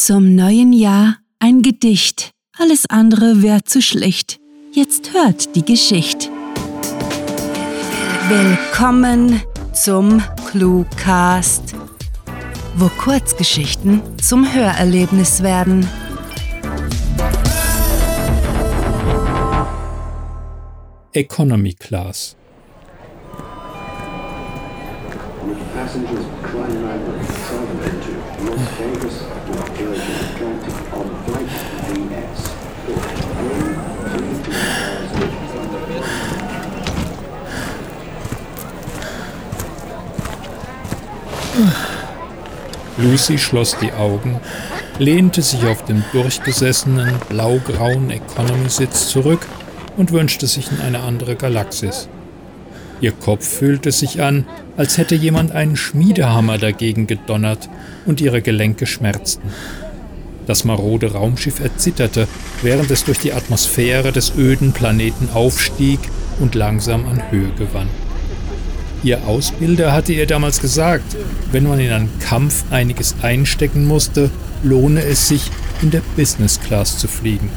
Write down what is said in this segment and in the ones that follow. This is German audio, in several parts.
Zum neuen Jahr ein Gedicht, alles andere wär zu schlicht. Jetzt hört die Geschichte. Willkommen zum Cluecast, wo Kurzgeschichten zum Hörerlebnis werden. Economy Class. Lucy schloss die Augen, lehnte sich auf den durchgesessenen blau-grauen Economy-Sitz zurück und wünschte sich in eine andere Galaxis. Ihr Kopf fühlte sich an, als hätte jemand einen Schmiedehammer dagegen gedonnert und ihre Gelenke schmerzten. Das marode Raumschiff erzitterte, während es durch die Atmosphäre des öden Planeten aufstieg und langsam an Höhe gewann. Ihr Ausbilder hatte ihr damals gesagt, wenn man in einen Kampf einiges einstecken musste, lohne es sich, in der Business Class zu fliegen.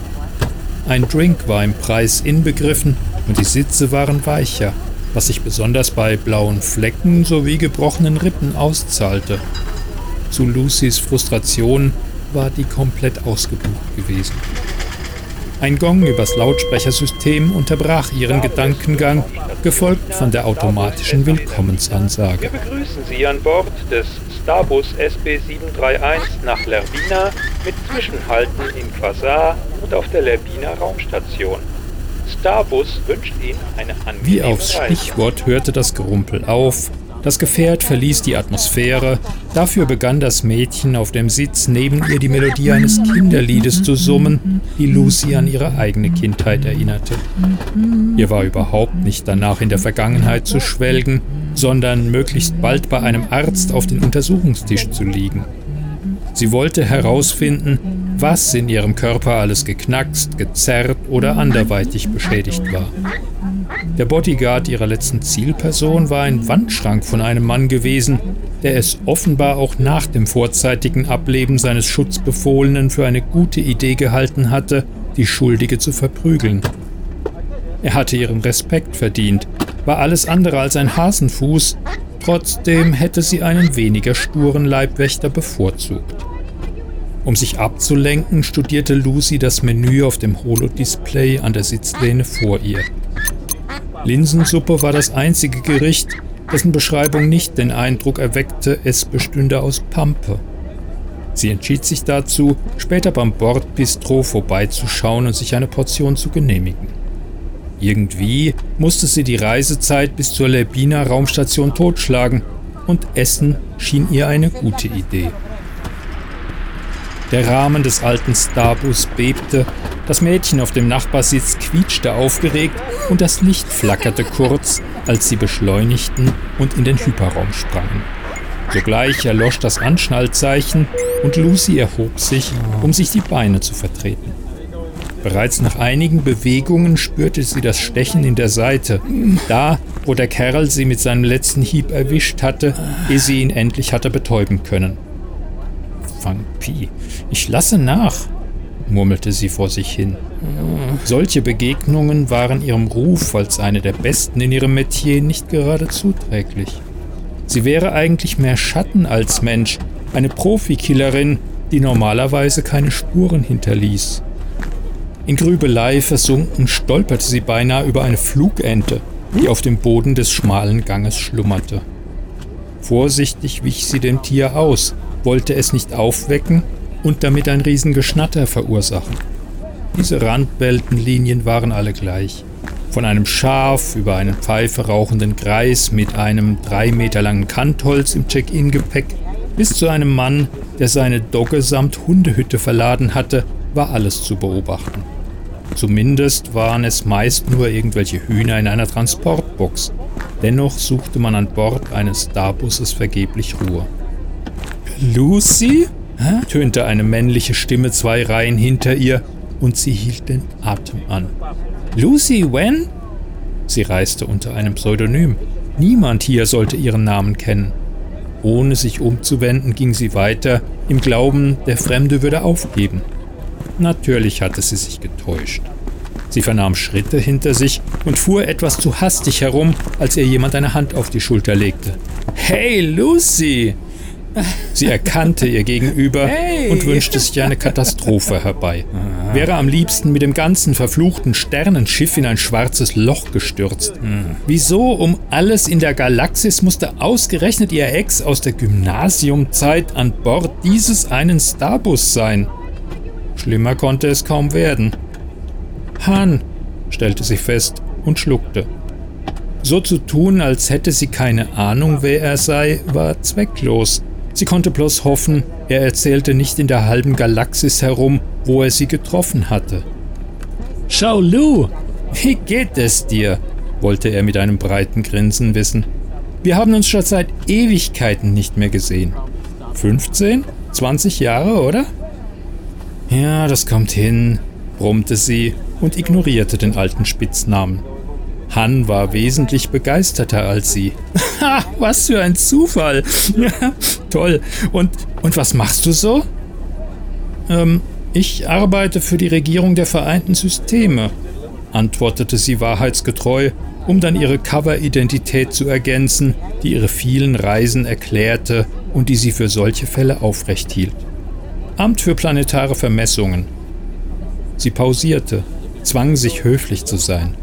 Ein Drink war im Preis inbegriffen und die Sitze waren weicher, was sich besonders bei blauen Flecken sowie gebrochenen Rippen auszahlte. Zu Lucys Frustration war die komplett ausgebucht gewesen. Ein Gong übers Lautsprechersystem unterbrach ihren Gedankengang, gefolgt von der automatischen Willkommensansage. Wir begrüßen Sie an Bord des Starbus SB 731 nach Lervina mit Zwischenhalten im Quasar und auf der Lervina Raumstation. Starbus wünscht Ihnen eine angenehme Wie aufs. Stichwort hörte das Gerumpel auf, das Gefährt verließ die Atmosphäre, dafür begann das Mädchen auf dem Sitz neben ihr die Melodie eines Kinderliedes zu summen, die Lucy an ihre eigene Kindheit erinnerte. Ihr war überhaupt nicht danach in der Vergangenheit zu schwelgen, sondern möglichst bald bei einem Arzt auf den Untersuchungstisch zu liegen. Sie wollte herausfinden, was in ihrem Körper alles geknackst, gezerrt oder anderweitig beschädigt war. Der Bodyguard ihrer letzten Zielperson war ein Wandschrank von einem Mann gewesen, der es offenbar auch nach dem vorzeitigen Ableben seines Schutzbefohlenen für eine gute Idee gehalten hatte, die Schuldige zu verprügeln. Er hatte ihren Respekt verdient, war alles andere als ein Hasenfuß, trotzdem hätte sie einen weniger sturen Leibwächter bevorzugt. Um sich abzulenken, studierte Lucy das Menü auf dem Holodisplay an der Sitzlehne vor ihr. Linsensuppe war das einzige Gericht, dessen Beschreibung nicht den Eindruck erweckte, es bestünde aus Pampe. Sie entschied sich dazu, später beim Bordbistro vorbeizuschauen und sich eine Portion zu genehmigen. Irgendwie musste sie die Reisezeit bis zur Lebina Raumstation totschlagen und Essen schien ihr eine gute Idee. Der Rahmen des alten Starbus bebte, das Mädchen auf dem Nachbarsitz quietschte aufgeregt und das Licht flackerte kurz, als sie beschleunigten und in den Hyperraum sprangen. Sogleich erlosch das Anschnallzeichen und Lucy erhob sich, um sich die Beine zu vertreten. Bereits nach einigen Bewegungen spürte sie das Stechen in der Seite, da, wo der Kerl sie mit seinem letzten Hieb erwischt hatte, ehe sie ihn endlich hatte betäuben können. Vampi, ich lasse nach, murmelte sie vor sich hin. Solche Begegnungen waren ihrem Ruf als eine der besten in ihrem Metier nicht gerade zuträglich. Sie wäre eigentlich mehr Schatten als Mensch, eine Profikillerin, die normalerweise keine Spuren hinterließ. In Grübelei versunken stolperte sie beinahe über eine Flugente, die auf dem Boden des schmalen Ganges schlummerte. Vorsichtig wich sie dem Tier aus, wollte es nicht aufwecken und damit ein Riesengeschnatter verursachen. Diese Randbeltenlinien waren alle gleich. Von einem Schaf über einen Pfeife rauchenden Greis mit einem drei Meter langen Kantholz im Check-in-Gepäck bis zu einem Mann, der seine Dogge samt Hundehütte verladen hatte, war alles zu beobachten. Zumindest waren es meist nur irgendwelche Hühner in einer Transportbox. Dennoch suchte man an Bord eines Starbusses vergeblich Ruhe. Lucy? Hä? tönte eine männliche Stimme zwei Reihen hinter ihr und sie hielt den Atem an. Lucy Wen? Sie reiste unter einem Pseudonym. Niemand hier sollte ihren Namen kennen. Ohne sich umzuwenden, ging sie weiter, im Glauben, der Fremde würde aufgeben. Natürlich hatte sie sich getäuscht. Sie vernahm Schritte hinter sich und fuhr etwas zu hastig herum, als ihr jemand eine Hand auf die Schulter legte. Hey, Lucy! Sie erkannte ihr Gegenüber hey. und wünschte sich eine Katastrophe herbei. Wäre am liebsten mit dem ganzen verfluchten Sternenschiff in ein schwarzes Loch gestürzt. Hm. Wieso um alles in der Galaxis musste ausgerechnet ihr Ex aus der Gymnasiumzeit an Bord dieses einen Starbus sein? Schlimmer konnte es kaum werden. Han, stellte sie fest und schluckte. So zu tun, als hätte sie keine Ahnung, wer er sei, war zwecklos. Sie konnte bloß hoffen, er erzählte nicht in der halben Galaxis herum, wo er sie getroffen hatte. Schau, Lou, wie geht es dir? wollte er mit einem breiten Grinsen wissen. Wir haben uns schon seit Ewigkeiten nicht mehr gesehen. 15? 20 Jahre, oder? Ja, das kommt hin, brummte sie und ignorierte den alten Spitznamen. Han war wesentlich begeisterter als sie. Was für ein Zufall. Toll. Und, und was machst du so? Ähm, ich arbeite für die Regierung der Vereinten Systeme, antwortete sie wahrheitsgetreu, um dann ihre Cover-Identität zu ergänzen, die ihre vielen Reisen erklärte und die sie für solche Fälle aufrecht hielt. Amt für planetare Vermessungen. Sie pausierte, zwang sich höflich zu sein.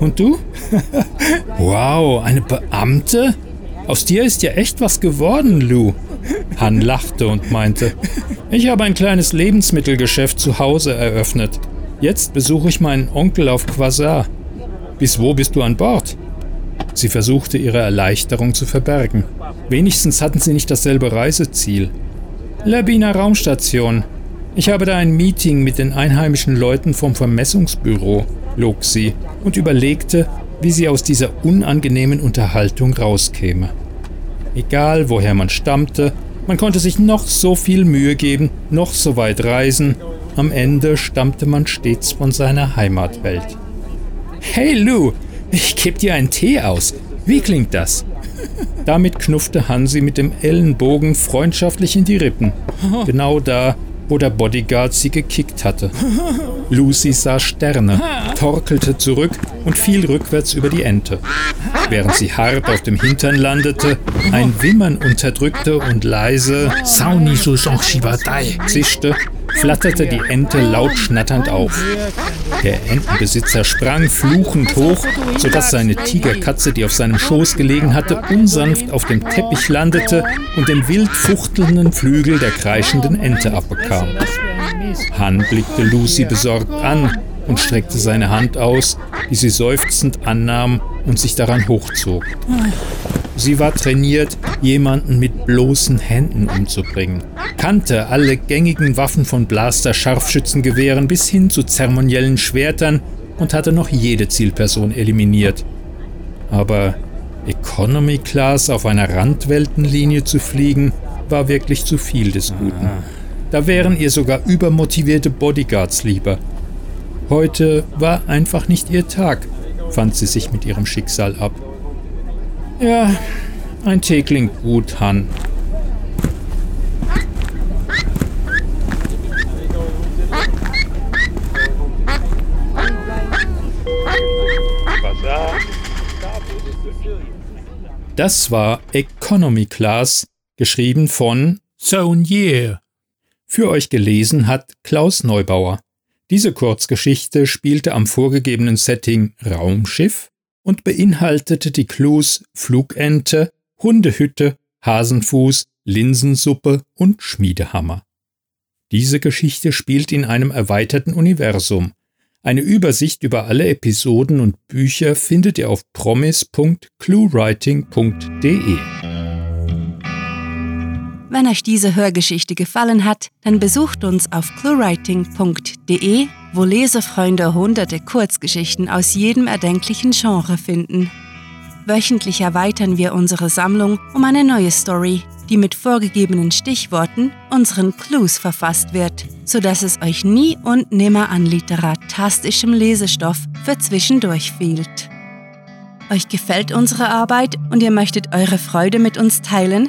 Und du? wow, eine Beamte? Aus dir ist ja echt was geworden, Lou. Han lachte und meinte, ich habe ein kleines Lebensmittelgeschäft zu Hause eröffnet. Jetzt besuche ich meinen Onkel auf Quasar. Bis wo bist du an Bord? Sie versuchte ihre Erleichterung zu verbergen. Wenigstens hatten sie nicht dasselbe Reiseziel. Labina Raumstation. Ich habe da ein Meeting mit den einheimischen Leuten vom Vermessungsbüro, log sie und überlegte, wie sie aus dieser unangenehmen Unterhaltung rauskäme. Egal woher man stammte, man konnte sich noch so viel Mühe geben, noch so weit reisen, am Ende stammte man stets von seiner Heimatwelt. Hey Lou, ich geb dir einen Tee aus. Wie klingt das? Damit knuffte Hansi mit dem Ellenbogen freundschaftlich in die Rippen. Genau da, wo der Bodyguard sie gekickt hatte. Lucy sah Sterne, torkelte zurück und fiel rückwärts über die Ente. Während sie hart auf dem Hintern landete, ein Wimmern unterdrückte und leise zischte, flatterte die Ente laut schnatternd auf. Der Entenbesitzer sprang fluchend hoch, sodass seine Tigerkatze, die auf seinem Schoß gelegen hatte, unsanft auf dem Teppich landete und den wild fuchtelnden Flügel der kreischenden Ente abbekam. Han blickte Lucy besorgt an und streckte seine Hand aus, die sie seufzend annahm und sich daran hochzog. Sie war trainiert, jemanden mit bloßen Händen umzubringen, kannte alle gängigen Waffen von Blaster-Scharfschützengewehren bis hin zu zeremoniellen Schwertern und hatte noch jede Zielperson eliminiert. Aber Economy Class auf einer Randweltenlinie zu fliegen, war wirklich zu viel des Guten. Da wären ihr sogar übermotivierte Bodyguards lieber. Heute war einfach nicht ihr Tag, fand sie sich mit ihrem Schicksal ab. Ja, ein Tee klingt gut, Han. Das war Economy Class, geschrieben von Saunier. Für euch gelesen hat Klaus Neubauer. Diese Kurzgeschichte spielte am vorgegebenen Setting Raumschiff und beinhaltete die Clues Flugente, Hundehütte, Hasenfuß, Linsensuppe und Schmiedehammer. Diese Geschichte spielt in einem erweiterten Universum. Eine Übersicht über alle Episoden und Bücher findet ihr auf promise.cluewriting.de. Wenn euch diese Hörgeschichte gefallen hat, dann besucht uns auf cluewriting.de, wo Lesefreunde hunderte Kurzgeschichten aus jedem erdenklichen Genre finden. Wöchentlich erweitern wir unsere Sammlung um eine neue Story, die mit vorgegebenen Stichworten, unseren Clues verfasst wird, sodass es euch nie und nimmer an literatastischem Lesestoff für zwischendurch fehlt. Euch gefällt unsere Arbeit und ihr möchtet eure Freude mit uns teilen?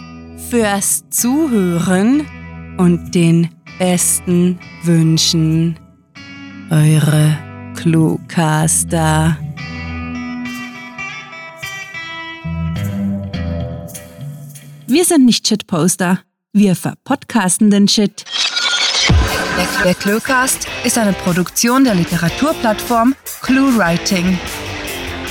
fürs Zuhören und den besten Wünschen. Eure Cluecaster. Wir sind nicht Shitposter. Wir verpodcasten den Shit. Der Cluecast ist eine Produktion der Literaturplattform ClueWriting.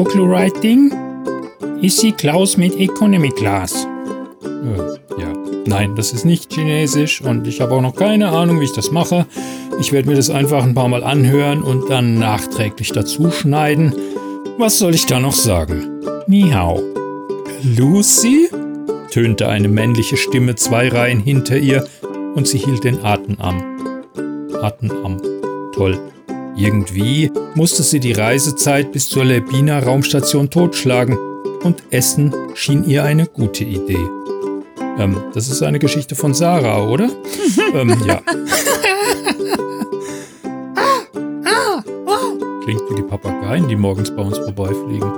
ClueWriting? Ist sie Klaus mit Economy Class? Äh, ja. Nein, das ist nicht chinesisch und ich habe auch noch keine Ahnung, wie ich das mache. Ich werde mir das einfach ein paar Mal anhören und dann nachträglich dazu schneiden. Was soll ich da noch sagen? Ni. Lucy? tönte eine männliche Stimme zwei Reihen hinter ihr und sie hielt den Atem an. Atem an. Toll. Irgendwie musste sie die Reisezeit bis zur Lebina Raumstation totschlagen und Essen schien ihr eine gute Idee. Ähm, das ist eine Geschichte von Sarah, oder? ähm, ja. Klingt wie die Papageien, die morgens bei uns vorbeifliegen.